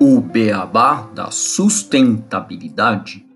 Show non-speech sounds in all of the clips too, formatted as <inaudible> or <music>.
O beabá da sustentabilidade.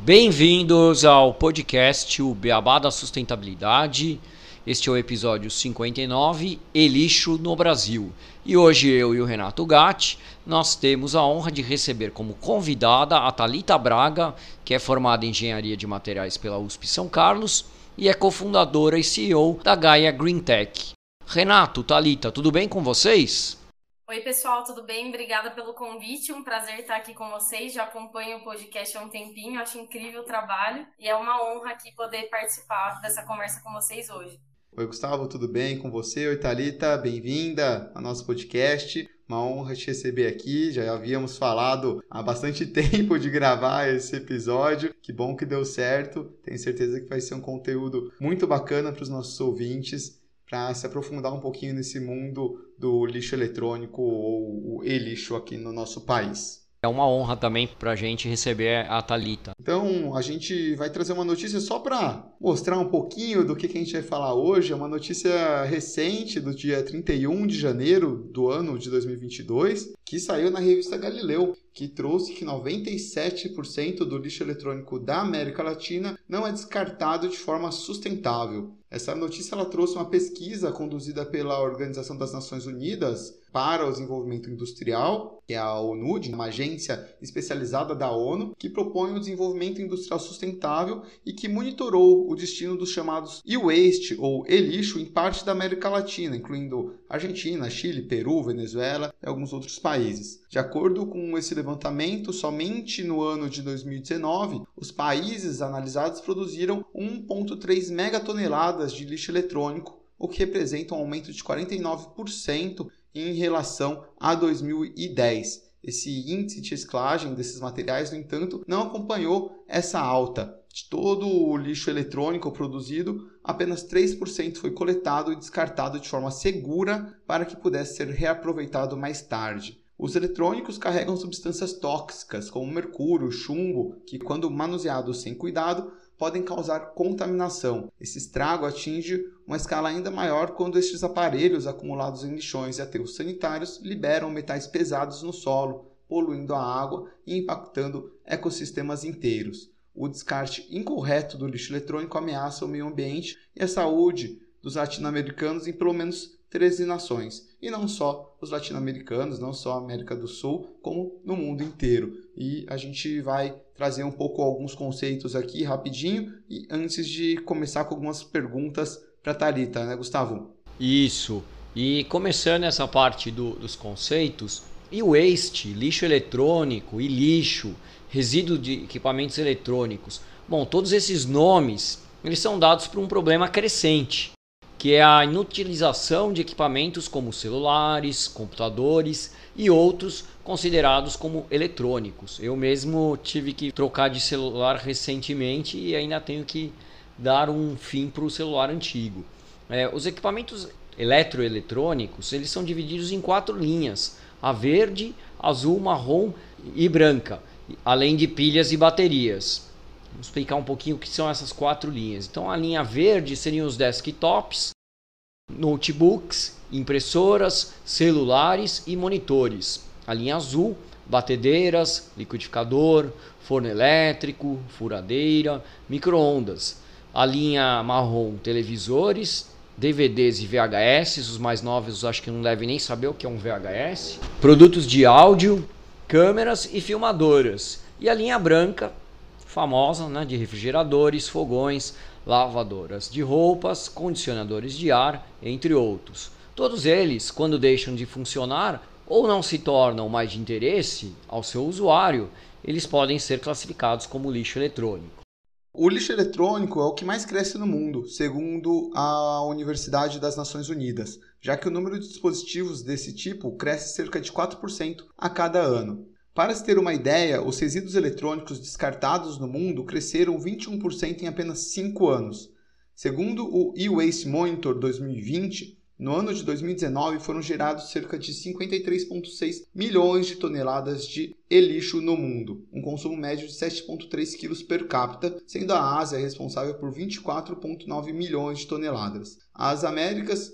Bem-vindos ao podcast O Beabá da Sustentabilidade. Este é o episódio 59, E Lixo no Brasil. E hoje eu e o Renato Gatti, nós temos a honra de receber como convidada a Talita Braga, que é formada em Engenharia de Materiais pela USP São Carlos e é cofundadora e CEO da Gaia Green Tech. Renato, Talita, tudo bem com vocês? Oi, pessoal, tudo bem? Obrigada pelo convite. Um prazer estar aqui com vocês. Já acompanho o podcast há um tempinho, acho incrível o trabalho e é uma honra aqui poder participar dessa conversa com vocês hoje. Oi, Gustavo, tudo bem com você? Oi, Thalita, bem-vinda ao nosso podcast. Uma honra te receber aqui. Já havíamos falado há bastante <laughs> tempo de gravar esse episódio. Que bom que deu certo. Tenho certeza que vai ser um conteúdo muito bacana para os nossos ouvintes para se aprofundar um pouquinho nesse mundo do lixo eletrônico ou e-lixo aqui no nosso país. É uma honra também para a gente receber a Talita. Então, a gente vai trazer uma notícia só para mostrar um pouquinho do que, que a gente vai falar hoje. É uma notícia recente do dia 31 de janeiro do ano de 2022, que saiu na revista Galileu, que trouxe que 97% do lixo eletrônico da América Latina não é descartado de forma sustentável. Essa notícia ela trouxe uma pesquisa conduzida pela Organização das Nações Unidas para o Desenvolvimento Industrial, que é a ONUD, uma agência especializada da ONU, que propõe o desenvolvimento industrial sustentável e que monitorou o destino dos chamados e-waste ou e-lixo em parte da América Latina, incluindo Argentina, Chile, Peru, Venezuela e alguns outros países. De acordo com esse levantamento, somente no ano de 2019, os países analisados produziram 1,3 megatoneladas de lixo eletrônico, o que representa um aumento de 49% em relação a 2010. Esse índice de reciclagem desses materiais, no entanto, não acompanhou essa alta. De todo o lixo eletrônico produzido, apenas 3% foi coletado e descartado de forma segura para que pudesse ser reaproveitado mais tarde. Os eletrônicos carregam substâncias tóxicas, como mercúrio, chumbo, que, quando manuseados sem cuidado, podem causar contaminação. Esse estrago atinge uma escala ainda maior quando estes aparelhos acumulados em lixões e aterros sanitários liberam metais pesados no solo, poluindo a água e impactando ecossistemas inteiros. O descarte incorreto do lixo eletrônico ameaça o meio ambiente e a saúde dos latino-americanos em pelo menos 13 nações, e não só os latino-americanos, não só a América do Sul, como no mundo inteiro. E a gente vai trazer um pouco alguns conceitos aqui rapidinho e antes de começar com algumas perguntas para Tarita, né, Gustavo? Isso. E começando essa parte do, dos conceitos, e waste, lixo eletrônico e lixo, resíduo de equipamentos eletrônicos. Bom, todos esses nomes, eles são dados por um problema crescente que é a inutilização de equipamentos como celulares, computadores e outros considerados como eletrônicos. Eu mesmo tive que trocar de celular recentemente e ainda tenho que dar um fim para o celular antigo. É, os equipamentos eletroeletrônicos eles são divididos em quatro linhas: a verde, azul, marrom e branca, além de pilhas e baterias. Explicar um pouquinho o que são essas quatro linhas. Então, a linha verde seriam os desktops, notebooks, impressoras, celulares e monitores. A linha azul, batedeiras, liquidificador, forno elétrico, furadeira, microondas. A linha marrom, televisores, DVDs e VHS. Os mais novos acho que não devem nem saber o que é um VHS. Produtos de áudio, câmeras e filmadoras. E a linha branca, famosa, né, de refrigeradores, fogões, lavadoras de roupas, condicionadores de ar, entre outros. Todos eles, quando deixam de funcionar ou não se tornam mais de interesse ao seu usuário, eles podem ser classificados como lixo eletrônico. O lixo eletrônico é o que mais cresce no mundo, segundo a Universidade das Nações Unidas, já que o número de dispositivos desse tipo cresce cerca de 4% a cada ano. Para se ter uma ideia, os resíduos eletrônicos descartados no mundo cresceram 21% em apenas 5 anos. Segundo o e-Waste Monitor 2020, No ano de 2019 foram gerados cerca de 53,6 milhões de toneladas de e-lixo no mundo, um consumo médio de 7,3 quilos per capita, sendo a Ásia responsável por 24,9 milhões de toneladas. As Américas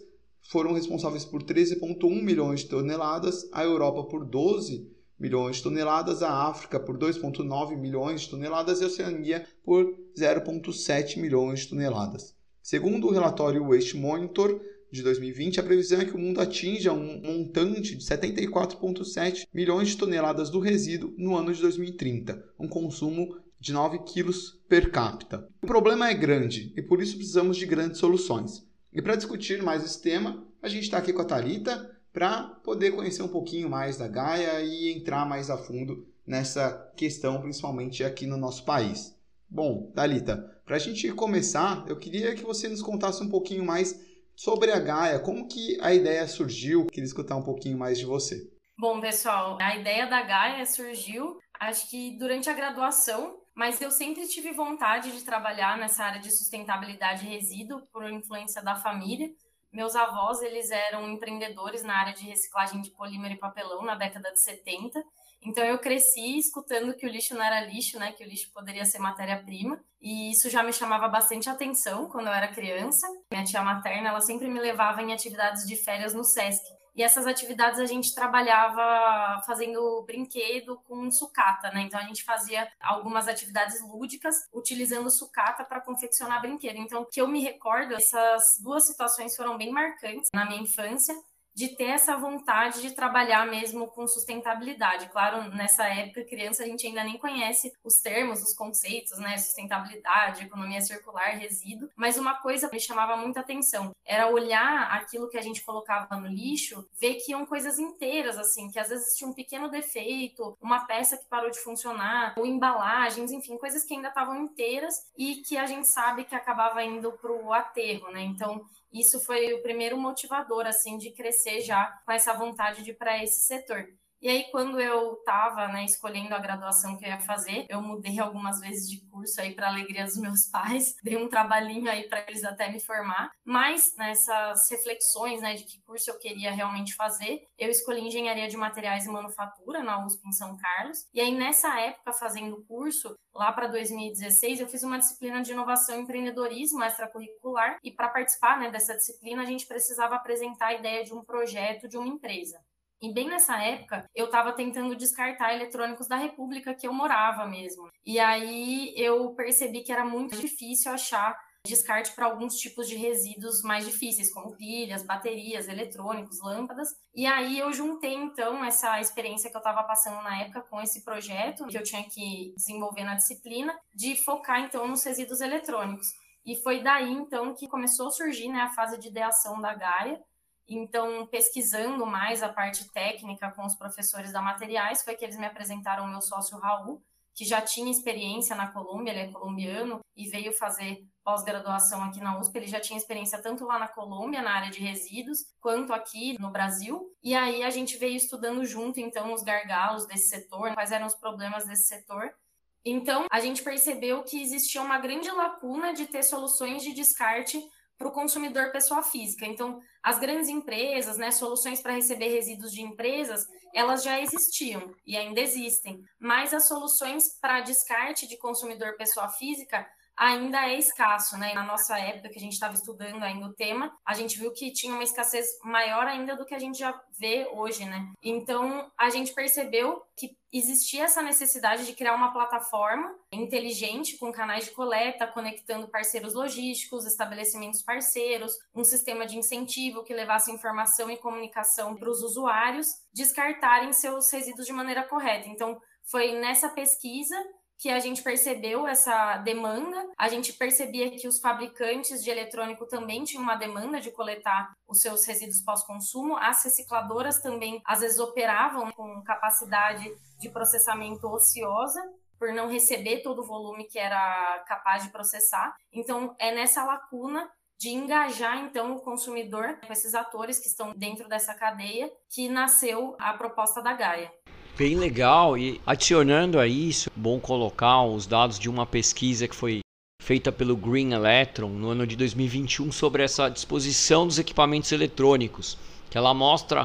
foram responsáveis por 13,1 milhões de toneladas, a Europa por 12 milhões de toneladas, a África por 2,9 milhões de toneladas e a Oceania por 0,7 milhões de toneladas. Segundo o relatório Waste Monitor de 2020, a previsão é que o mundo atinja um montante de 74,7 milhões de toneladas do resíduo no ano de 2030, um consumo de 9 quilos per capita. O problema é grande e por isso precisamos de grandes soluções. E para discutir mais esse tema, a gente está aqui com a Talita para poder conhecer um pouquinho mais da Gaia e entrar mais a fundo nessa questão, principalmente aqui no nosso país. Bom, Talita, para a gente começar, eu queria que você nos contasse um pouquinho mais sobre a Gaia, como que a ideia surgiu. Queria escutar um pouquinho mais de você. Bom, pessoal, a ideia da Gaia surgiu, acho que durante a graduação, mas eu sempre tive vontade de trabalhar nessa área de sustentabilidade e resíduo por influência da família. Meus avós, eles eram empreendedores na área de reciclagem de polímero e papelão na década de 70. Então eu cresci escutando que o lixo não era lixo, né, que o lixo poderia ser matéria-prima, e isso já me chamava bastante atenção quando eu era criança. Minha tia materna, ela sempre me levava em atividades de férias no SESC. E essas atividades a gente trabalhava fazendo brinquedo com sucata, né? Então a gente fazia algumas atividades lúdicas utilizando sucata para confeccionar brinquedo. Então, o que eu me recordo, essas duas situações foram bem marcantes na minha infância de ter essa vontade de trabalhar mesmo com sustentabilidade. Claro, nessa época, criança, a gente ainda nem conhece os termos, os conceitos, né? Sustentabilidade, economia circular, resíduo. Mas uma coisa me chamava muita atenção era olhar aquilo que a gente colocava no lixo, ver que iam coisas inteiras, assim, que às vezes tinha um pequeno defeito, uma peça que parou de funcionar, ou embalagens, enfim, coisas que ainda estavam inteiras e que a gente sabe que acabava indo para o aterro, né? Então, isso foi o primeiro motivador, assim, de crescer já com essa vontade de ir para esse setor. E aí, quando eu estava né, escolhendo a graduação que eu ia fazer, eu mudei algumas vezes de curso aí para alegria dos meus <laughs> pais, dei um trabalhinho aí para eles até me formar. Mas nessas reflexões né, de que curso eu queria realmente fazer, eu escolhi engenharia de materiais e manufatura na USP em São Carlos. E aí, nessa época, fazendo o curso, lá para 2016, eu fiz uma disciplina de inovação e empreendedorismo extracurricular. E para participar né, dessa disciplina, a gente precisava apresentar a ideia de um projeto de uma empresa. E bem nessa época, eu estava tentando descartar eletrônicos da República que eu morava mesmo. E aí eu percebi que era muito difícil achar descarte para alguns tipos de resíduos mais difíceis, como pilhas, baterias, eletrônicos, lâmpadas. E aí eu juntei então essa experiência que eu estava passando na época com esse projeto que eu tinha que desenvolver na disciplina, de focar então nos resíduos eletrônicos. E foi daí então que começou a surgir né, a fase de ideação da Gaia, então, pesquisando mais a parte técnica com os professores da materiais, foi que eles me apresentaram o meu sócio Raul, que já tinha experiência na Colômbia, ele é colombiano e veio fazer pós-graduação aqui na USP. Ele já tinha experiência tanto lá na Colômbia, na área de resíduos, quanto aqui no Brasil. E aí a gente veio estudando junto, então, os gargalos desse setor, quais eram os problemas desse setor. Então, a gente percebeu que existia uma grande lacuna de ter soluções de descarte para o consumidor pessoa física. Então, as grandes empresas, né, soluções para receber resíduos de empresas, elas já existiam e ainda existem, mas as soluções para descarte de consumidor pessoa física ainda é escasso, né? Na nossa época que a gente estava estudando ainda o tema, a gente viu que tinha uma escassez maior ainda do que a gente já vê hoje, né? Então, a gente percebeu que existia essa necessidade de criar uma plataforma inteligente com canais de coleta, conectando parceiros logísticos, estabelecimentos parceiros, um sistema de incentivo que levasse informação e comunicação para os usuários descartarem seus resíduos de maneira correta. Então, foi nessa pesquisa que a gente percebeu essa demanda. A gente percebia que os fabricantes de eletrônico também tinham uma demanda de coletar os seus resíduos pós-consumo. As recicladoras também, às vezes, operavam com capacidade de processamento ociosa por não receber todo o volume que era capaz de processar. Então, é nessa lacuna de engajar então o consumidor com esses atores que estão dentro dessa cadeia que nasceu a proposta da Gaia. Bem legal. E adicionando a isso, bom colocar os dados de uma pesquisa que foi feita pelo Green Electron no ano de 2021 sobre essa disposição dos equipamentos eletrônicos, que ela mostra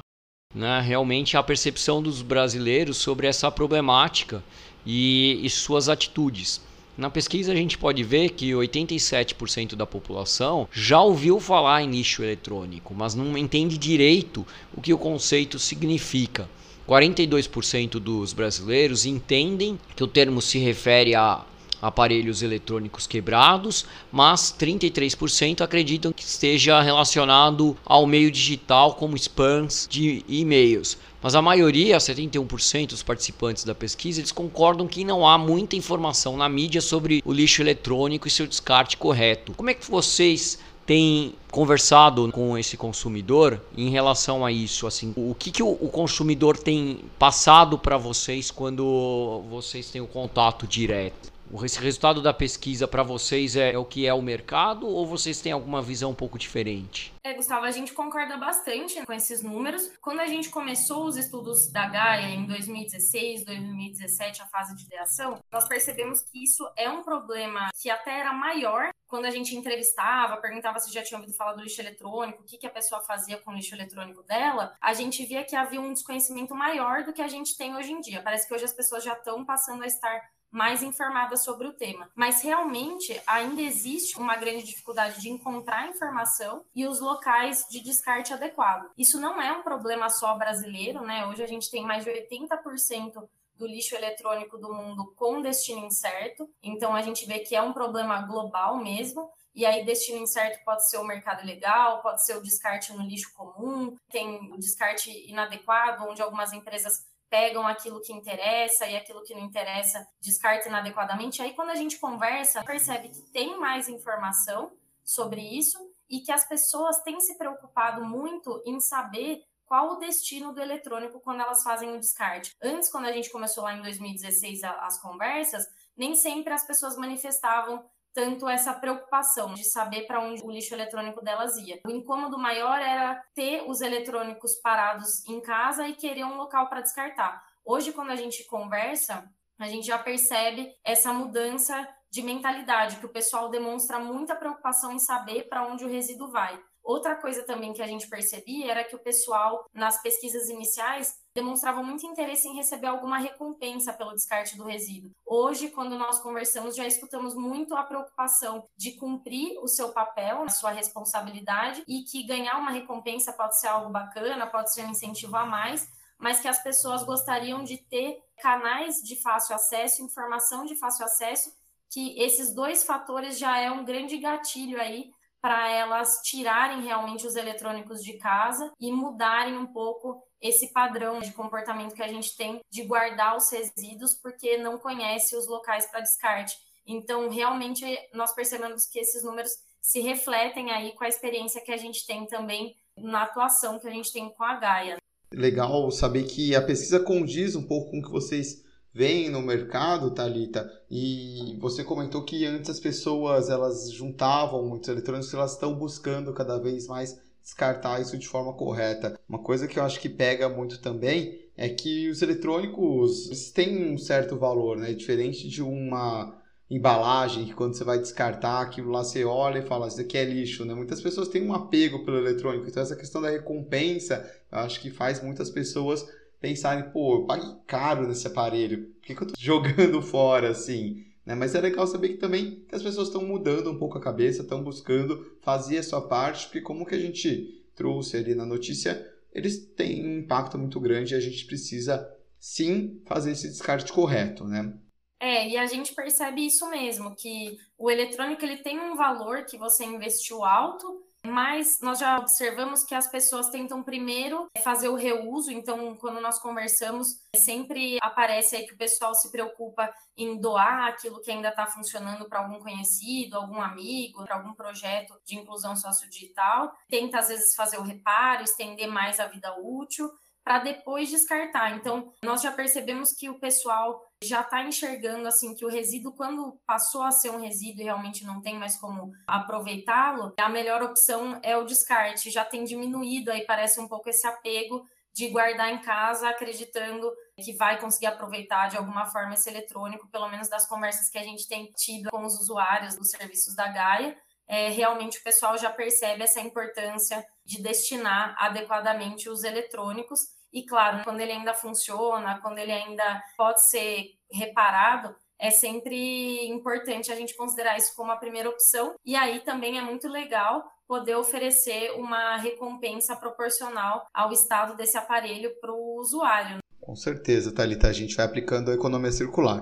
né, realmente a percepção dos brasileiros sobre essa problemática e, e suas atitudes. Na pesquisa a gente pode ver que 87% da população já ouviu falar em lixo eletrônico, mas não entende direito o que o conceito significa. 42% dos brasileiros entendem que o termo se refere a aparelhos eletrônicos quebrados, mas 33% acreditam que esteja relacionado ao meio digital, como spams de e-mails. Mas a maioria, 71% dos participantes da pesquisa, eles concordam que não há muita informação na mídia sobre o lixo eletrônico e seu descarte correto. Como é que vocês têm conversado com esse consumidor em relação a isso? Assim, o que, que o, o consumidor tem passado para vocês quando vocês têm o contato direto? Esse resultado da pesquisa para vocês é, é, o que é o mercado ou vocês têm alguma visão um pouco diferente? É, Gustavo, a gente concorda bastante com esses números. Quando a gente começou os estudos da Gaia em 2016, 2017, a fase de ideação, nós percebemos que isso é um problema que até era maior quando a gente entrevistava, perguntava se já tinha ouvido falar do lixo eletrônico, o que, que a pessoa fazia com o lixo eletrônico dela, a gente via que havia um desconhecimento maior do que a gente tem hoje em dia. Parece que hoje as pessoas já estão passando a estar mais informada sobre o tema. Mas realmente ainda existe uma grande dificuldade de encontrar informação e os locais de descarte adequado. Isso não é um problema só brasileiro, né? Hoje a gente tem mais de 80% do lixo eletrônico do mundo com destino incerto. Então a gente vê que é um problema global mesmo. E aí, destino incerto pode ser o mercado ilegal, pode ser o descarte no lixo comum, tem o descarte inadequado, onde algumas empresas pegam aquilo que interessa e aquilo que não interessa descartam inadequadamente. Aí, quando a gente conversa, percebe que tem mais informação sobre isso e que as pessoas têm se preocupado muito em saber qual o destino do eletrônico quando elas fazem o descarte. Antes, quando a gente começou lá em 2016 as conversas, nem sempre as pessoas manifestavam tanto essa preocupação de saber para onde o lixo eletrônico delas ia. O incômodo maior era ter os eletrônicos parados em casa e querer um local para descartar. Hoje, quando a gente conversa, a gente já percebe essa mudança de mentalidade, que o pessoal demonstra muita preocupação em saber para onde o resíduo vai. Outra coisa também que a gente percebia era que o pessoal, nas pesquisas iniciais, demonstrava muito interesse em receber alguma recompensa pelo descarte do resíduo. Hoje, quando nós conversamos, já escutamos muito a preocupação de cumprir o seu papel, a sua responsabilidade, e que ganhar uma recompensa pode ser algo bacana, pode ser um incentivo a mais, mas que as pessoas gostariam de ter canais de fácil acesso, informação de fácil acesso, que esses dois fatores já é um grande gatilho aí para elas tirarem realmente os eletrônicos de casa e mudarem um pouco esse padrão de comportamento que a gente tem de guardar os resíduos porque não conhece os locais para descarte. Então, realmente, nós percebemos que esses números se refletem aí com a experiência que a gente tem também na atuação que a gente tem com a Gaia. Legal saber que a pesquisa condiz um pouco com o que vocês vem no mercado, Talita, e você comentou que antes as pessoas elas juntavam muitos eletrônicos, elas estão buscando cada vez mais descartar isso de forma correta. Uma coisa que eu acho que pega muito também é que os eletrônicos têm um certo valor, né? Diferente de uma embalagem que quando você vai descartar aquilo lá você olha e fala isso aqui é lixo, né? Muitas pessoas têm um apego pelo eletrônico, então essa questão da recompensa, eu acho que faz muitas pessoas pensarem, pô, eu paguei caro nesse aparelho, por que, que eu tô <laughs> jogando fora assim? Né? Mas é legal saber que também que as pessoas estão mudando um pouco a cabeça, estão buscando fazer a sua parte, porque como que a gente trouxe ali na notícia, eles têm um impacto muito grande e a gente precisa sim fazer esse descarte correto, né? É, e a gente percebe isso mesmo, que o eletrônico ele tem um valor que você investiu alto, mas nós já observamos que as pessoas tentam primeiro fazer o reuso, então quando nós conversamos, sempre aparece aí que o pessoal se preocupa em doar aquilo que ainda está funcionando para algum conhecido, algum amigo, para algum projeto de inclusão sociodigital, tenta às vezes fazer o reparo, estender mais a vida útil, para depois descartar. Então, nós já percebemos que o pessoal já está enxergando assim que o resíduo, quando passou a ser um resíduo e realmente não tem mais como aproveitá-lo, a melhor opção é o descarte. Já tem diminuído aí, parece um pouco esse apego de guardar em casa acreditando que vai conseguir aproveitar de alguma forma esse eletrônico, pelo menos das conversas que a gente tem tido com os usuários dos serviços da Gaia. É, realmente o pessoal já percebe essa importância de destinar adequadamente os eletrônicos. E claro, quando ele ainda funciona, quando ele ainda pode ser reparado, é sempre importante a gente considerar isso como a primeira opção. E aí também é muito legal poder oferecer uma recompensa proporcional ao estado desse aparelho para o usuário. Com certeza, Thalita, a gente vai aplicando a economia circular.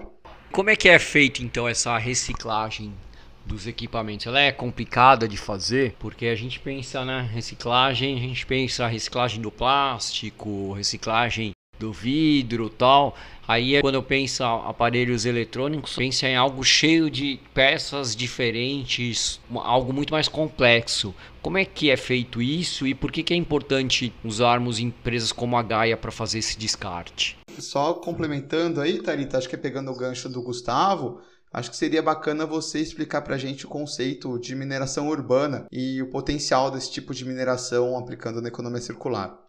Como é que é feito então essa reciclagem dos equipamentos? Ela é complicada de fazer porque a gente pensa na reciclagem, a gente pensa a reciclagem do plástico, reciclagem do vidro, tal. Aí é quando eu penso em aparelhos eletrônicos, penso em algo cheio de peças diferentes, algo muito mais complexo. Como é que é feito isso e por que, que é importante usarmos empresas como a Gaia para fazer esse descarte? Só complementando aí, Tarita, acho que é pegando o gancho do Gustavo, acho que seria bacana você explicar para a gente o conceito de mineração urbana e o potencial desse tipo de mineração aplicando na economia circular.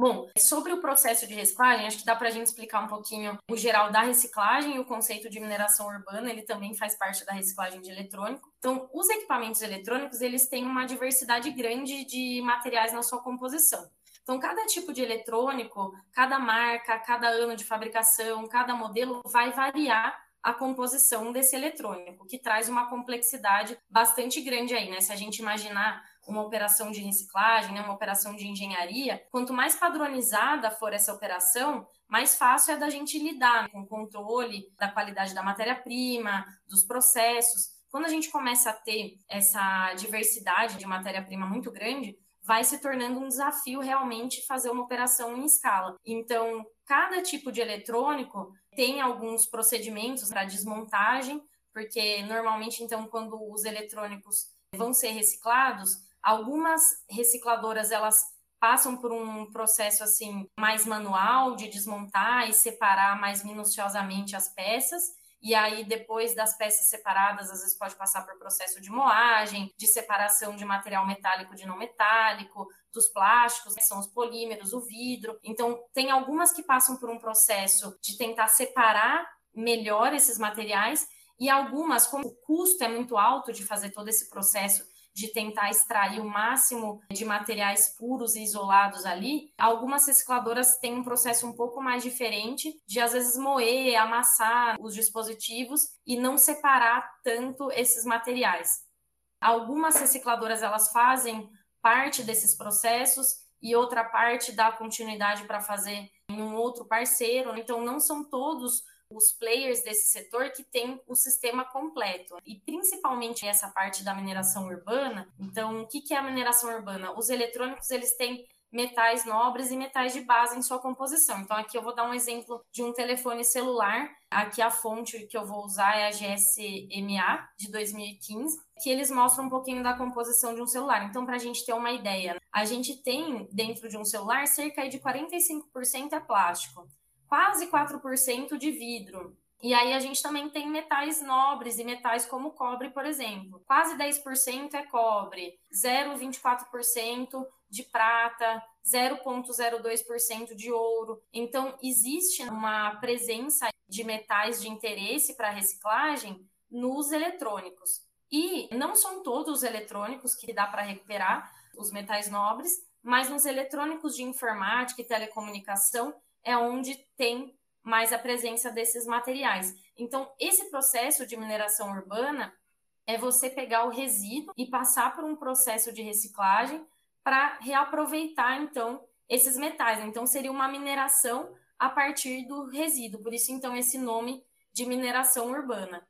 Bom, sobre o processo de reciclagem, acho que dá para a gente explicar um pouquinho o geral da reciclagem e o conceito de mineração urbana, ele também faz parte da reciclagem de eletrônico. Então, os equipamentos eletrônicos, eles têm uma diversidade grande de materiais na sua composição. Então, cada tipo de eletrônico, cada marca, cada ano de fabricação, cada modelo vai variar a composição desse eletrônico, que traz uma complexidade bastante grande aí, né? Se a gente imaginar uma operação de reciclagem, né, uma operação de engenharia, quanto mais padronizada for essa operação, mais fácil é da gente lidar né, com o controle da qualidade da matéria-prima, dos processos. Quando a gente começa a ter essa diversidade de matéria-prima muito grande, vai se tornando um desafio realmente fazer uma operação em escala. Então, cada tipo de eletrônico tem alguns procedimentos para desmontagem, porque normalmente, então, quando os eletrônicos vão ser reciclados, Algumas recicladoras elas passam por um processo assim mais manual de desmontar e separar mais minuciosamente as peças. E aí, depois das peças separadas, às vezes pode passar por processo de moagem, de separação de material metálico de não metálico, dos plásticos, que são os polímeros, o vidro. Então, tem algumas que passam por um processo de tentar separar melhor esses materiais, e algumas, como o custo é muito alto de fazer todo esse processo de tentar extrair o máximo de materiais puros e isolados ali, algumas recicladoras têm um processo um pouco mais diferente de às vezes moer, amassar os dispositivos e não separar tanto esses materiais. Algumas recicladoras elas fazem parte desses processos e outra parte dá continuidade para fazer em um outro parceiro, então não são todos os players desse setor que tem o sistema completo. E principalmente essa parte da mineração urbana. Então, o que é a mineração urbana? Os eletrônicos, eles têm metais nobres e metais de base em sua composição. Então, aqui eu vou dar um exemplo de um telefone celular. Aqui a fonte que eu vou usar é a GSMA de 2015, que eles mostram um pouquinho da composição de um celular. Então, para a gente ter uma ideia, a gente tem dentro de um celular cerca de 45% é plástico quase 4% de vidro. E aí a gente também tem metais nobres e metais como cobre, por exemplo. Quase 10% é cobre, 0,24% de prata, 0,02% de ouro. Então, existe uma presença de metais de interesse para reciclagem nos eletrônicos. E não são todos os eletrônicos que dá para recuperar os metais nobres, mas nos eletrônicos de informática e telecomunicação é onde tem mais a presença desses materiais. Então, esse processo de mineração urbana é você pegar o resíduo e passar por um processo de reciclagem para reaproveitar, então, esses metais. Então, seria uma mineração a partir do resíduo. Por isso, então, esse nome de mineração urbana.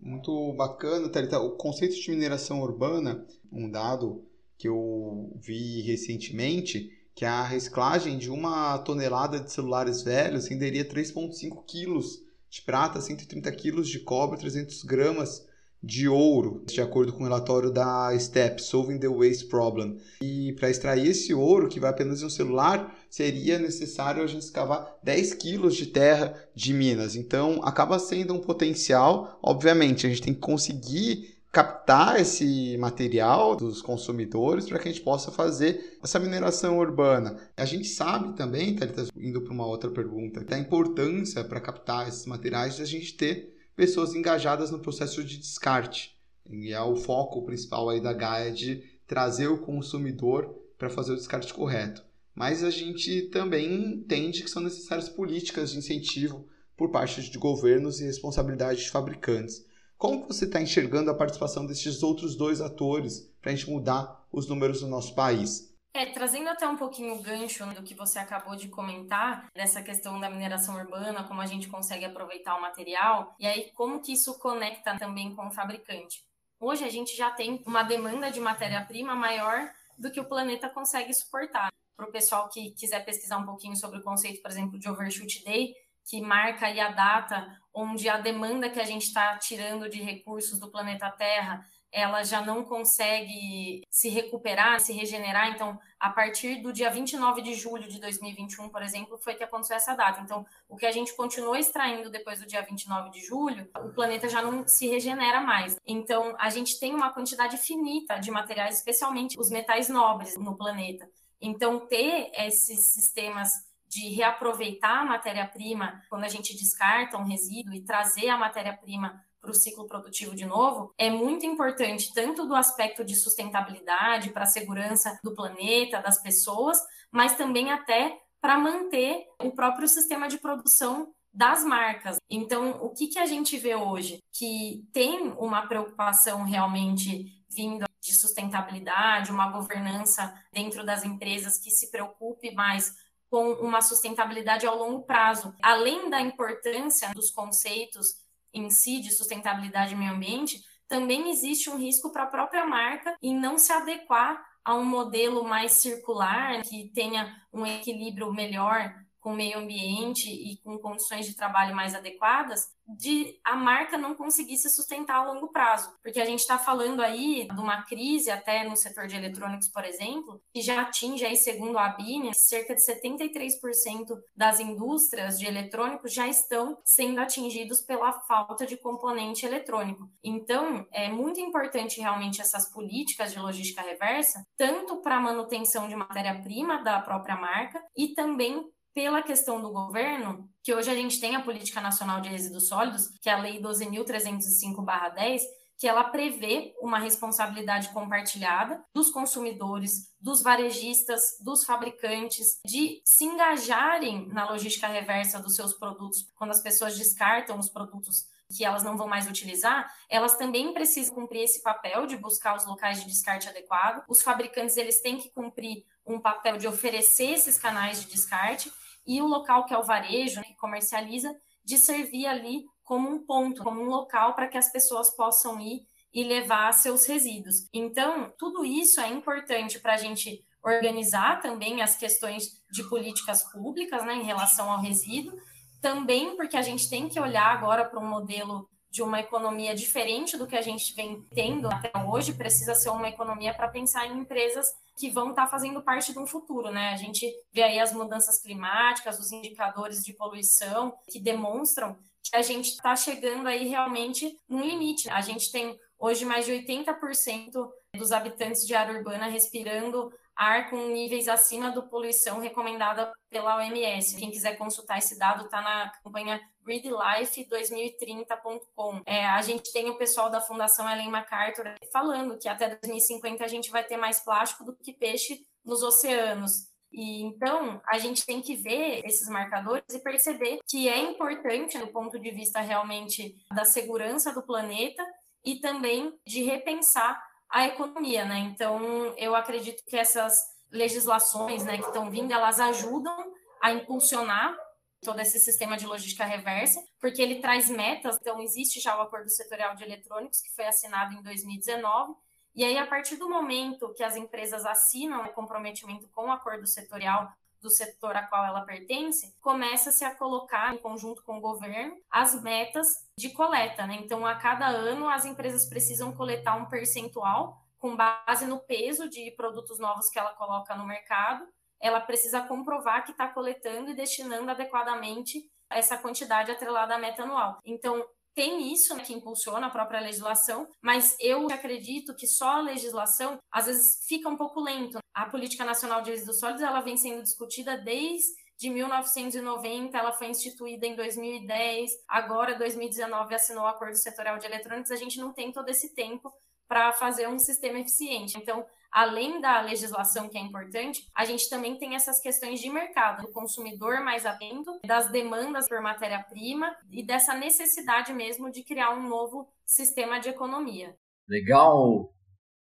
Muito bacana, Thalita. O conceito de mineração urbana, um dado que eu vi recentemente, que a reciclagem de uma tonelada de celulares velhos renderia 3,5 quilos de prata, 130 quilos de cobre, 300 gramas de ouro, de acordo com o relatório da STEP, Solving the Waste Problem. E para extrair esse ouro, que vai apenas em um celular, seria necessário a gente escavar 10 quilos de terra de minas. Então, acaba sendo um potencial. Obviamente, a gente tem que conseguir captar esse material dos consumidores para que a gente possa fazer essa mineração urbana. A gente sabe também, Thalita, indo para uma outra pergunta, da importância para captar esses materiais de a gente ter pessoas engajadas no processo de descarte. E é o foco principal aí da Gaia de trazer o consumidor para fazer o descarte correto. Mas a gente também entende que são necessárias políticas de incentivo por parte de governos e responsabilidade de fabricantes. Como você está enxergando a participação desses outros dois atores para a gente mudar os números do nosso país? É, trazendo até um pouquinho o gancho do que você acabou de comentar, dessa questão da mineração urbana, como a gente consegue aproveitar o material, e aí como que isso conecta também com o fabricante. Hoje a gente já tem uma demanda de matéria-prima maior do que o planeta consegue suportar. Para o pessoal que quiser pesquisar um pouquinho sobre o conceito, por exemplo, de overshoot day, que marca aí a data onde a demanda que a gente está tirando de recursos do planeta Terra ela já não consegue se recuperar, se regenerar. Então, a partir do dia 29 de julho de 2021, por exemplo, foi que aconteceu essa data. Então, o que a gente continuou extraindo depois do dia 29 de julho, o planeta já não se regenera mais. Então, a gente tem uma quantidade finita de materiais, especialmente os metais nobres no planeta. Então, ter esses sistemas de reaproveitar a matéria-prima quando a gente descarta um resíduo e trazer a matéria-prima para o ciclo produtivo de novo, é muito importante, tanto do aspecto de sustentabilidade, para a segurança do planeta, das pessoas, mas também até para manter o próprio sistema de produção das marcas. Então, o que, que a gente vê hoje? Que tem uma preocupação realmente vindo de sustentabilidade, uma governança dentro das empresas que se preocupe mais com uma sustentabilidade ao longo prazo. Além da importância dos conceitos em si de sustentabilidade e meio ambiente, também existe um risco para a própria marca em não se adequar a um modelo mais circular, que tenha um equilíbrio melhor com meio ambiente e com condições de trabalho mais adequadas, de a marca não conseguir se sustentar a longo prazo. Porque a gente está falando aí de uma crise, até no setor de eletrônicos, por exemplo, que já atinge aí, segundo a Abine, cerca de 73% das indústrias de eletrônicos já estão sendo atingidos pela falta de componente eletrônico. Então, é muito importante realmente essas políticas de logística reversa, tanto para a manutenção de matéria-prima da própria marca e também pela questão do governo, que hoje a gente tem a Política Nacional de Resíduos Sólidos, que é a Lei 12.305-10, que ela prevê uma responsabilidade compartilhada dos consumidores, dos varejistas, dos fabricantes, de se engajarem na logística reversa dos seus produtos. Quando as pessoas descartam os produtos que elas não vão mais utilizar, elas também precisam cumprir esse papel de buscar os locais de descarte adequado. Os fabricantes eles têm que cumprir um papel de oferecer esses canais de descarte e o local que é o varejo, né, que comercializa, de servir ali como um ponto, como um local para que as pessoas possam ir e levar seus resíduos. Então, tudo isso é importante para a gente organizar também as questões de políticas públicas né, em relação ao resíduo, também porque a gente tem que olhar agora para um modelo de uma economia diferente do que a gente vem tendo até hoje, precisa ser uma economia para pensar em empresas que vão estar tá fazendo parte de um futuro, né? A gente vê aí as mudanças climáticas, os indicadores de poluição que demonstram que a gente está chegando aí realmente no limite. A gente tem hoje mais de 80% dos habitantes de área urbana respirando ar com níveis acima do poluição recomendada pela OMS. Quem quiser consultar esse dado está na campanha gridlife2030.com. É, a gente tem o pessoal da Fundação Ellen MacArthur falando que até 2050 a gente vai ter mais plástico do que peixe nos oceanos. E então a gente tem que ver esses marcadores e perceber que é importante do ponto de vista realmente da segurança do planeta e também de repensar a economia, né? Então, eu acredito que essas legislações, né, que estão vindo, elas ajudam a impulsionar todo esse sistema de logística reversa, porque ele traz metas. Então, existe já o Acordo Setorial de Eletrônicos, que foi assinado em 2019, e aí, a partir do momento que as empresas assinam o comprometimento com o acordo setorial do setor a qual ela pertence, começa-se a colocar, em conjunto com o governo, as metas de coleta. Né? Então, a cada ano, as empresas precisam coletar um percentual com base no peso de produtos novos que ela coloca no mercado. Ela precisa comprovar que está coletando e destinando adequadamente essa quantidade atrelada à meta anual. Então, tem isso né, que impulsiona a própria legislação, mas eu acredito que só a legislação às vezes fica um pouco lento. A política nacional de resíduos sólidos ela vem sendo discutida desde de 1990, ela foi instituída em 2010, agora 2019 assinou o acordo setorial de eletrônicos, a gente não tem todo esse tempo para fazer um sistema eficiente. Então, além da legislação que é importante, a gente também tem essas questões de mercado, do consumidor mais atento, das demandas por matéria-prima e dessa necessidade mesmo de criar um novo sistema de economia. Legal,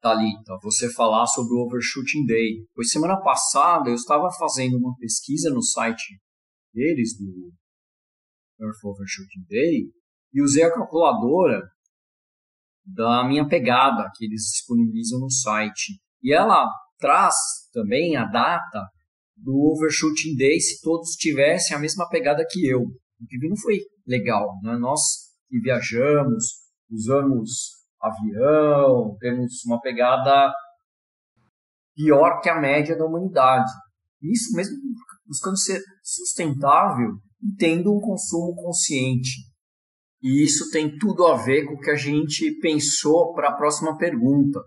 Talita, você falar sobre o Overshooting Day. Pois semana passada eu estava fazendo uma pesquisa no site deles, do Earth Overshooting Day, e usei a calculadora da minha pegada que eles disponibilizam no site. E ela traz também a data do Overshooting Day se todos tivessem a mesma pegada que eu. O que não foi legal. Né? Nós que viajamos, usamos avião, temos uma pegada pior que a média da humanidade. Isso mesmo buscando ser sustentável e tendo um consumo consciente. E isso tem tudo a ver com o que a gente pensou para a próxima pergunta.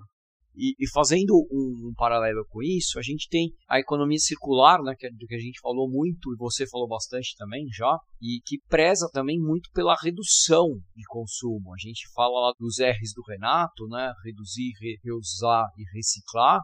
E, e fazendo um, um, paralelo com isso, a gente tem a economia circular, né, que, é que a gente falou muito e você falou bastante também já, e que preza também muito pela redução de consumo. A gente fala lá dos R's do Renato, né, reduzir, re, reusar e reciclar.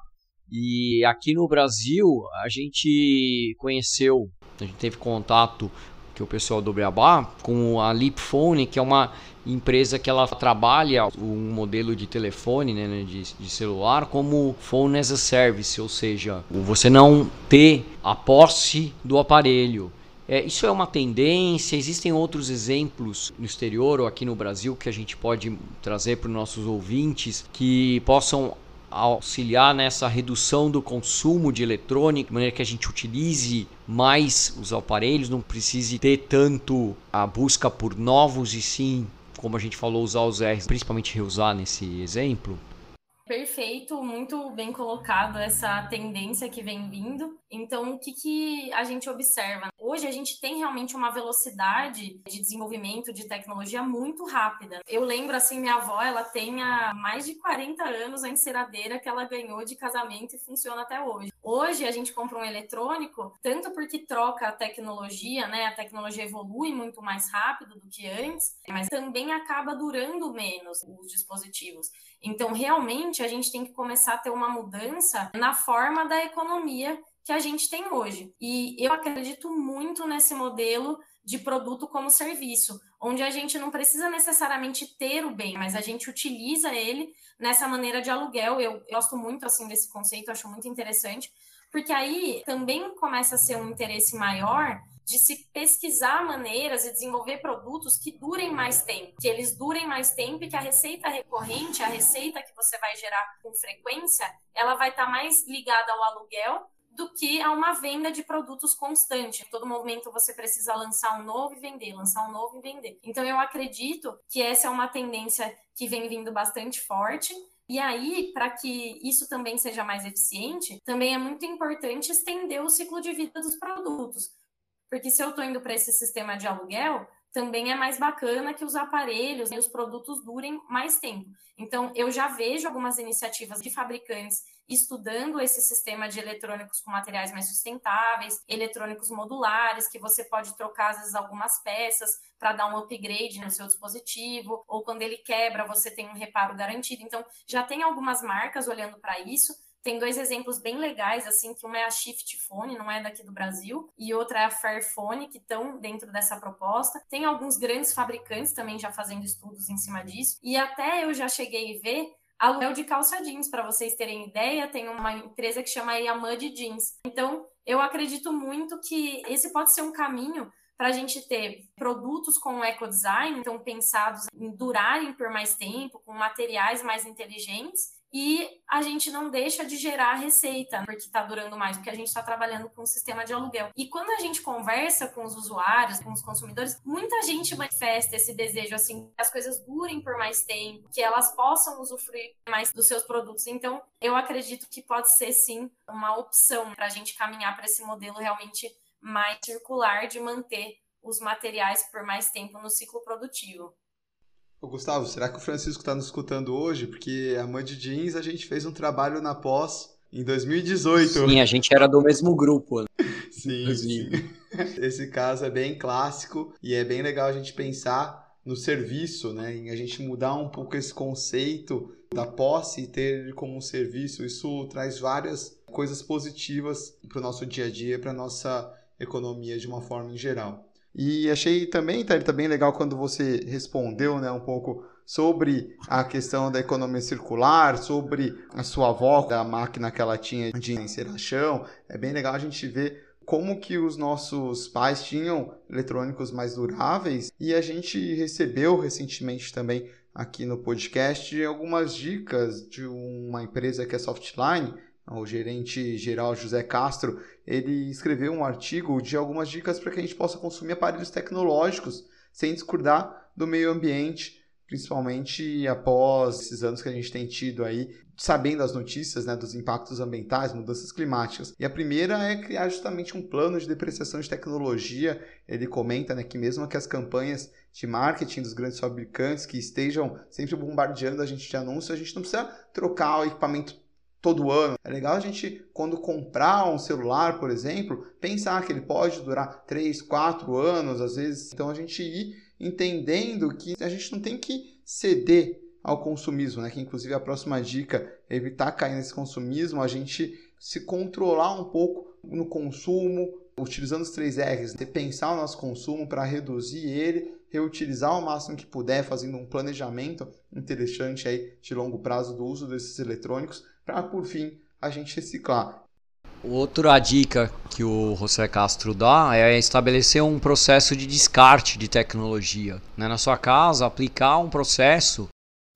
E aqui no Brasil a gente conheceu, a gente teve contato que o pessoal do Beabá com a Leapphone, que é uma empresa que ela trabalha um modelo de telefone, né, de, de, celular, como phone as a service, ou seja, você não ter a posse do aparelho. É, isso é uma tendência, existem outros exemplos no exterior ou aqui no Brasil que a gente pode trazer para os nossos ouvintes que possam auxiliar nessa redução do consumo de eletrônica, de maneira que a gente utilize mais os aparelhos, não precise ter tanto a busca por novos e sim como a gente falou, usar os R's, principalmente reusar nesse exemplo? Perfeito, muito bem colocado essa tendência que vem vindo. Então, o que, que a gente observa? Hoje a gente tem realmente uma velocidade de desenvolvimento de tecnologia muito rápida. Eu lembro assim, minha avó, ela tem há mais de 40 anos a enceradeira que ela ganhou de casamento e funciona até hoje. Hoje a gente compra um eletrônico, tanto porque troca a tecnologia, né? A tecnologia evolui muito mais rápido do que antes, mas também acaba durando menos os dispositivos. Então, realmente, a gente tem que começar a ter uma mudança na forma da economia que a gente tem hoje. E eu acredito muito nesse modelo de produto como serviço, onde a gente não precisa necessariamente ter o bem, mas a gente utiliza ele nessa maneira de aluguel. Eu, eu gosto muito assim desse conceito, acho muito interessante, porque aí também começa a ser um interesse maior de se pesquisar maneiras e desenvolver produtos que durem mais tempo, que eles durem mais tempo e que a receita recorrente, a receita que você vai gerar com frequência, ela vai estar tá mais ligada ao aluguel do que a uma venda de produtos constante. Todo momento você precisa lançar um novo e vender, lançar um novo e vender. Então eu acredito que essa é uma tendência que vem vindo bastante forte. E aí, para que isso também seja mais eficiente, também é muito importante estender o ciclo de vida dos produtos. Porque se eu estou indo para esse sistema de aluguel, também é mais bacana que os aparelhos e os produtos durem mais tempo. Então, eu já vejo algumas iniciativas de fabricantes estudando esse sistema de eletrônicos com materiais mais sustentáveis, eletrônicos modulares, que você pode trocar, às vezes, algumas peças para dar um upgrade no seu dispositivo, ou quando ele quebra, você tem um reparo garantido. Então, já tem algumas marcas olhando para isso. Tem dois exemplos bem legais, assim, que uma é a Shift Phone, não é daqui do Brasil, e outra é a Fairphone, que estão dentro dessa proposta. Tem alguns grandes fabricantes também já fazendo estudos em cima disso. E até eu já cheguei a ver aluguel de calça jeans, para vocês terem ideia, tem uma empresa que chama Yamud Jeans. Então, eu acredito muito que esse pode ser um caminho para a gente ter produtos com ecodesign, então pensados em durarem por mais tempo, com materiais mais inteligentes e a gente não deixa de gerar receita porque está durando mais, porque a gente está trabalhando com um sistema de aluguel. E quando a gente conversa com os usuários, com os consumidores, muita gente manifesta esse desejo assim, que as coisas durem por mais tempo, que elas possam usufruir mais dos seus produtos. Então, eu acredito que pode ser sim uma opção para a gente caminhar para esse modelo realmente mais circular de manter os materiais por mais tempo no ciclo produtivo. Ô, Gustavo, será que o Francisco está nos escutando hoje? Porque a Mud Jeans a gente fez um trabalho na pós em 2018. Sim, a gente era do mesmo grupo. Né? <laughs> sim, sim. <laughs> Esse caso é bem clássico e é bem legal a gente pensar no serviço, né? Em a gente mudar um pouco esse conceito da posse e ter como um serviço. Isso traz várias coisas positivas para o nosso dia a dia, para a nossa economia de uma forma em geral. E achei também, tá, tá bem legal quando você respondeu né, um pouco sobre a questão da economia circular, sobre a sua avó, da máquina que ela tinha de enceração. É bem legal a gente ver como que os nossos pais tinham eletrônicos mais duráveis e a gente recebeu recentemente também aqui no podcast algumas dicas de uma empresa que é Softline, o gerente geral José Castro, ele escreveu um artigo de algumas dicas para que a gente possa consumir aparelhos tecnológicos sem discordar do meio ambiente, principalmente após esses anos que a gente tem tido aí, sabendo as notícias né, dos impactos ambientais, mudanças climáticas. E a primeira é criar justamente um plano de depreciação de tecnologia. Ele comenta né, que mesmo que as campanhas de marketing dos grandes fabricantes que estejam sempre bombardeando a gente de anúncios, a gente não precisa trocar o equipamento todo ano. É legal a gente, quando comprar um celular, por exemplo, pensar que ele pode durar 3, 4 anos, às vezes. Então a gente ir entendendo que a gente não tem que ceder ao consumismo, né? Que inclusive a próxima dica é evitar cair nesse consumismo, a gente se controlar um pouco no consumo, utilizando os três R's, pensar o nosso consumo para reduzir ele, reutilizar o máximo que puder, fazendo um planejamento interessante aí de longo prazo do uso desses eletrônicos para por fim a gente reciclar. Outra dica que o José Castro dá é estabelecer um processo de descarte de tecnologia. Né? Na sua casa, aplicar um processo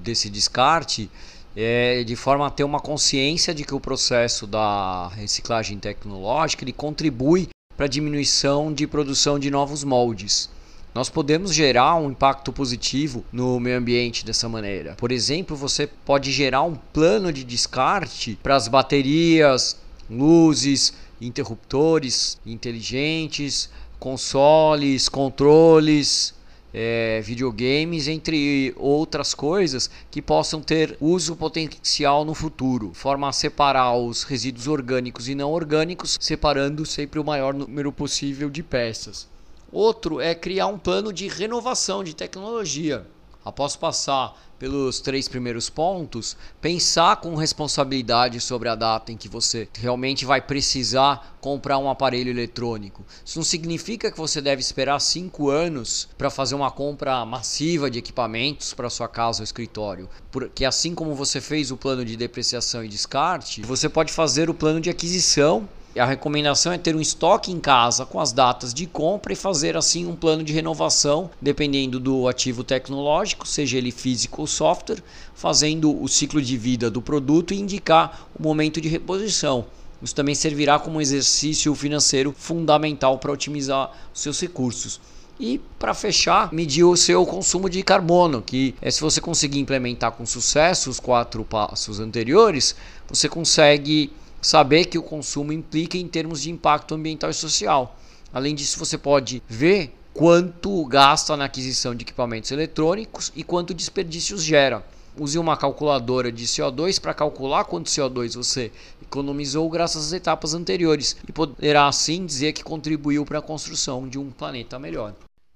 desse descarte é, de forma a ter uma consciência de que o processo da reciclagem tecnológica ele contribui para a diminuição de produção de novos moldes nós podemos gerar um impacto positivo no meio ambiente dessa maneira. Por exemplo, você pode gerar um plano de descarte para as baterias, luzes, interruptores inteligentes, consoles, controles, é, videogames, entre outras coisas que possam ter uso potencial no futuro. Forma a separar os resíduos orgânicos e não orgânicos, separando sempre o maior número possível de peças. Outro é criar um plano de renovação de tecnologia. Após passar pelos três primeiros pontos, pensar com responsabilidade sobre a data em que você realmente vai precisar comprar um aparelho eletrônico. Isso não significa que você deve esperar cinco anos para fazer uma compra massiva de equipamentos para sua casa ou escritório. Porque assim como você fez o plano de depreciação e descarte, você pode fazer o plano de aquisição a recomendação é ter um estoque em casa com as datas de compra e fazer assim um plano de renovação, dependendo do ativo tecnológico, seja ele físico ou software, fazendo o ciclo de vida do produto e indicar o momento de reposição. Isso também servirá como exercício financeiro fundamental para otimizar seus recursos. E para fechar, medir o seu consumo de carbono, que é se você conseguir implementar com sucesso os quatro passos anteriores, você consegue saber que o consumo implica em termos de impacto ambiental e social. Além disso, você pode ver quanto gasta na aquisição de equipamentos eletrônicos e quanto desperdícios gera. Use uma calculadora de CO2 para calcular quanto CO2 você economizou graças às etapas anteriores e poderá assim dizer que contribuiu para a construção de um planeta melhor.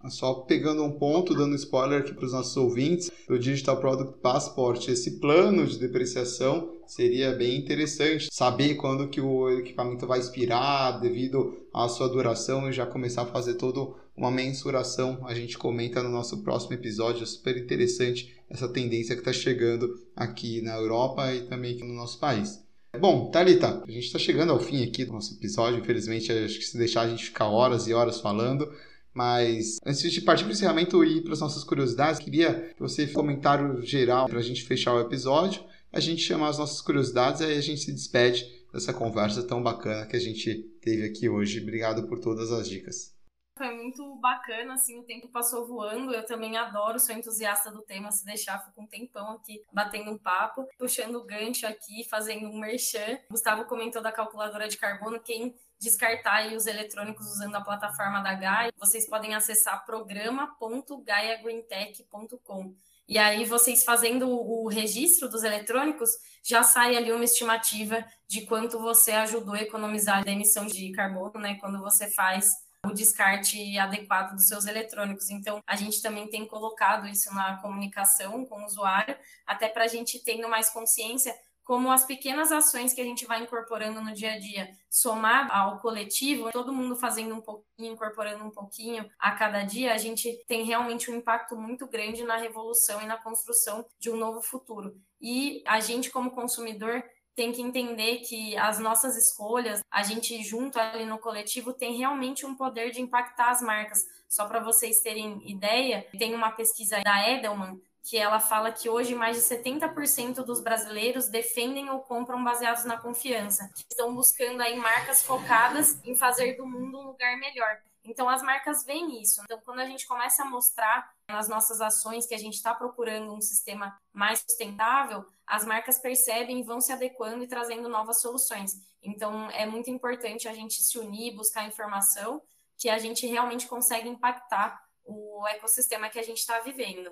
Só pegando um ponto, dando spoiler aqui para os nossos ouvintes, do Digital Product Passport, esse plano de depreciação seria bem interessante. Saber quando que o equipamento vai expirar devido à sua duração e já começar a fazer toda uma mensuração. A gente comenta no nosso próximo episódio, é super interessante essa tendência que está chegando aqui na Europa e também aqui no nosso país. Bom, Thalita, a gente está chegando ao fim aqui do nosso episódio. Infelizmente, acho que se deixar a gente ficar horas e horas falando. Mas antes de partir para o encerramento e para as nossas curiosidades, queria que você um comentário geral para a gente fechar o episódio, a gente chamar as nossas curiosidades e aí a gente se despede dessa conversa tão bacana que a gente teve aqui hoje. Obrigado por todas as dicas. Foi muito bacana, assim, o tempo passou voando. Eu também adoro, sou entusiasta do tema. Se deixar, fico um tempão aqui batendo um papo, puxando o gancho aqui, fazendo um merchan. Gustavo comentou da calculadora de carbono. Quem descartar os eletrônicos usando a plataforma da Gaia, vocês podem acessar programa.gaiagreentech.com. E aí, vocês fazendo o registro dos eletrônicos, já sai ali uma estimativa de quanto você ajudou a economizar a emissão de carbono, né? Quando você faz o descarte adequado dos seus eletrônicos. Então, a gente também tem colocado isso na comunicação com o usuário, até para a gente tendo mais consciência como as pequenas ações que a gente vai incorporando no dia a dia, somar ao coletivo, todo mundo fazendo um pouquinho, incorporando um pouquinho a cada dia, a gente tem realmente um impacto muito grande na revolução e na construção de um novo futuro. E a gente, como consumidor, tem que entender que as nossas escolhas, a gente junto ali no coletivo, tem realmente um poder de impactar as marcas. Só para vocês terem ideia, tem uma pesquisa da Edelman que ela fala que hoje mais de 70% dos brasileiros defendem ou compram baseados na confiança, estão buscando aí marcas focadas em fazer do mundo um lugar melhor. Então as marcas veem isso. Então quando a gente começa a mostrar nas nossas ações que a gente está procurando um sistema mais sustentável, as marcas percebem vão se adequando e trazendo novas soluções. Então é muito importante a gente se unir, buscar informação, que a gente realmente consegue impactar o ecossistema que a gente está vivendo.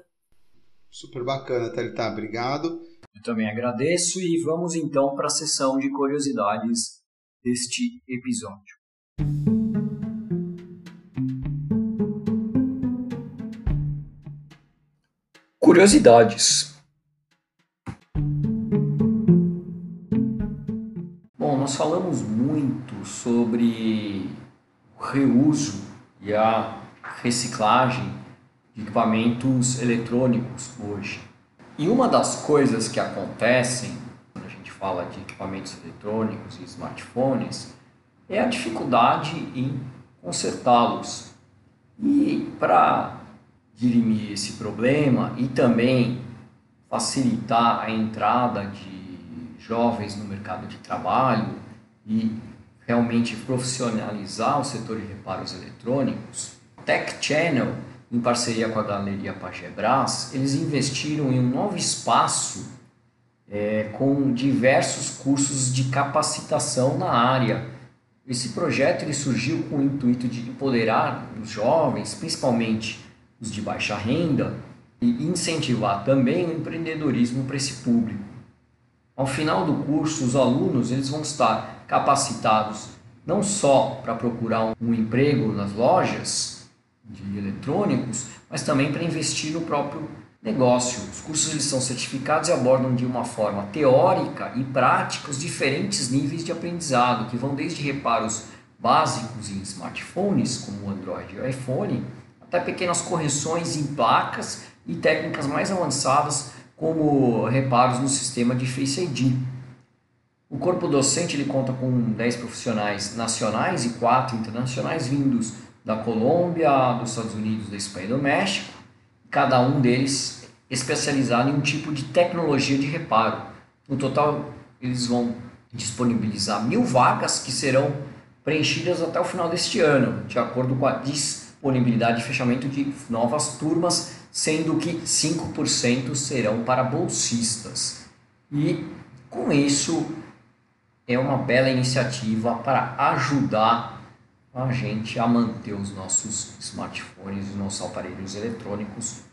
Super bacana, Thalita. Obrigado. Eu também agradeço e vamos então para a sessão de curiosidades deste episódio. Curiosidades. Bom, nós falamos muito sobre o reuso e a reciclagem de equipamentos eletrônicos hoje. E uma das coisas que acontecem quando a gente fala de equipamentos eletrônicos e smartphones é a dificuldade em consertá-los. E para dirimir esse problema e também facilitar a entrada de jovens no mercado de trabalho e realmente profissionalizar o setor de reparos eletrônicos, Tech Channel em parceria com a Galeria Pagebras, eles investiram em um novo espaço é, com diversos cursos de capacitação na área. Esse projeto ele surgiu com o intuito de empoderar os jovens, principalmente os de baixa renda, e incentivar também o empreendedorismo para esse público. Ao final do curso, os alunos eles vão estar capacitados não só para procurar um emprego nas lojas, de eletrônicos, mas também para investir no próprio negócio. Os cursos eles são certificados e abordam de uma forma teórica e prática os diferentes níveis de aprendizado, que vão desde reparos básicos em smartphones, como Android e iPhone, até pequenas correções em placas e técnicas mais avançadas, como reparos no sistema de Face ID. O corpo docente ele conta com 10 profissionais nacionais e 4 internacionais vindos da Colômbia, dos Estados Unidos, da Espanha e do México, cada um deles especializado em um tipo de tecnologia de reparo. No total, eles vão disponibilizar mil vagas que serão preenchidas até o final deste ano, de acordo com a disponibilidade de fechamento de novas turmas, sendo que 5% serão para bolsistas. E com isso é uma bela iniciativa para ajudar a gente a manter os nossos smartphones, os nossos aparelhos eletrônicos,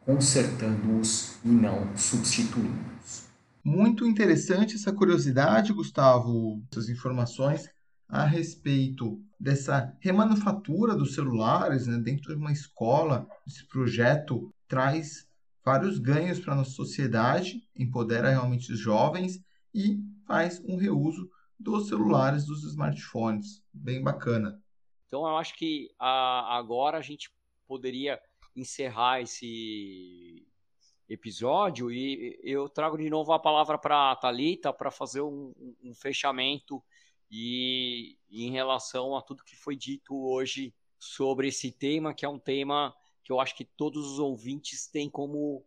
consertando-os e não substituindo-os. Muito interessante essa curiosidade, Gustavo, essas informações a respeito dessa remanufatura dos celulares né, dentro de uma escola. Esse projeto traz vários ganhos para a nossa sociedade, empodera realmente os jovens e faz um reuso dos celulares, dos smartphones. Bem bacana. Então eu acho que a, agora a gente poderia encerrar esse episódio e eu trago de novo a palavra para a Thalita para fazer um, um, fechamento e, e em relação a tudo que foi dito hoje sobre esse tema, que é um tema que eu acho que todos os ouvintes têm como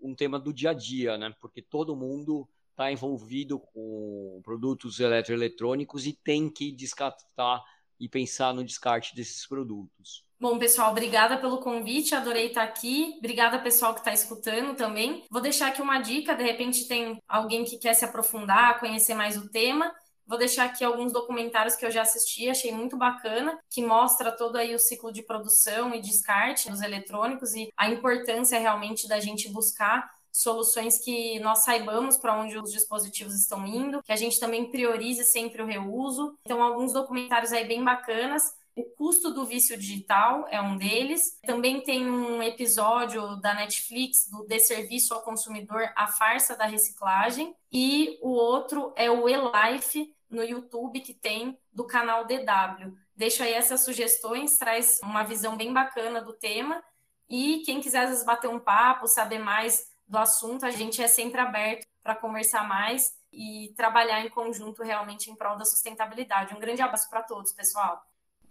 um tema do dia a dia, né? Porque todo mundo está envolvido com produtos eletroeletrônicos e tem que descartar e pensar no descarte desses produtos. Bom, pessoal, obrigada pelo convite, adorei estar aqui. Obrigada, pessoal que está escutando também. Vou deixar aqui uma dica: de repente tem alguém que quer se aprofundar, conhecer mais o tema. Vou deixar aqui alguns documentários que eu já assisti, achei muito bacana, que mostra todo aí o ciclo de produção e descarte dos eletrônicos e a importância realmente da gente buscar soluções que nós saibamos para onde os dispositivos estão indo, que a gente também priorize sempre o reuso. Então, alguns documentários aí bem bacanas. O custo do vício digital é um deles. Também tem um episódio da Netflix do Desserviço ao Consumidor, a farsa da reciclagem. E o outro é o E-Life no YouTube que tem do canal DW. Deixo aí essas sugestões, traz uma visão bem bacana do tema. E quem quiser às vezes bater um papo, saber mais do assunto, a gente é sempre aberto para conversar mais e trabalhar em conjunto realmente em prol da sustentabilidade. Um grande abraço para todos, pessoal.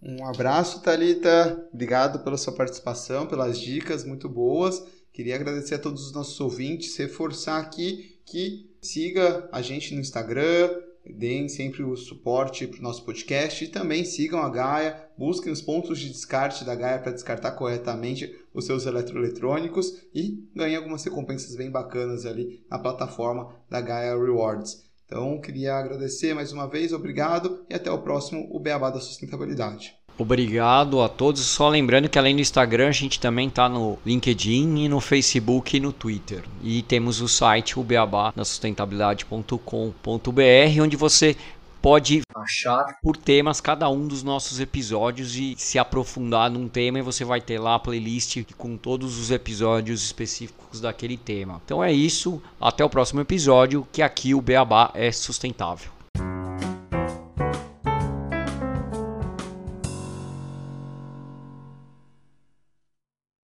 Um abraço, Talita. Obrigado pela sua participação, pelas dicas muito boas. Queria agradecer a todos os nossos ouvintes, reforçar aqui que siga a gente no Instagram, deem sempre o suporte para o nosso podcast e também sigam a Gaia, busquem os pontos de descarte da Gaia para descartar corretamente os seus eletroeletrônicos e ganhem algumas recompensas bem bacanas ali na plataforma da Gaia Rewards. Então, queria agradecer mais uma vez, obrigado e até o próximo o Beabá da Sustentabilidade. Obrigado a todos. Só lembrando que além do Instagram, a gente também está no LinkedIn e no Facebook e no Twitter. E temos o site o beabá da sustentabilidade.com.br, onde você pode achar por temas cada um dos nossos episódios e se aprofundar num tema e você vai ter lá a playlist com todos os episódios específicos daquele tema. Então é isso, até o próximo episódio, que aqui o Beabá é sustentável.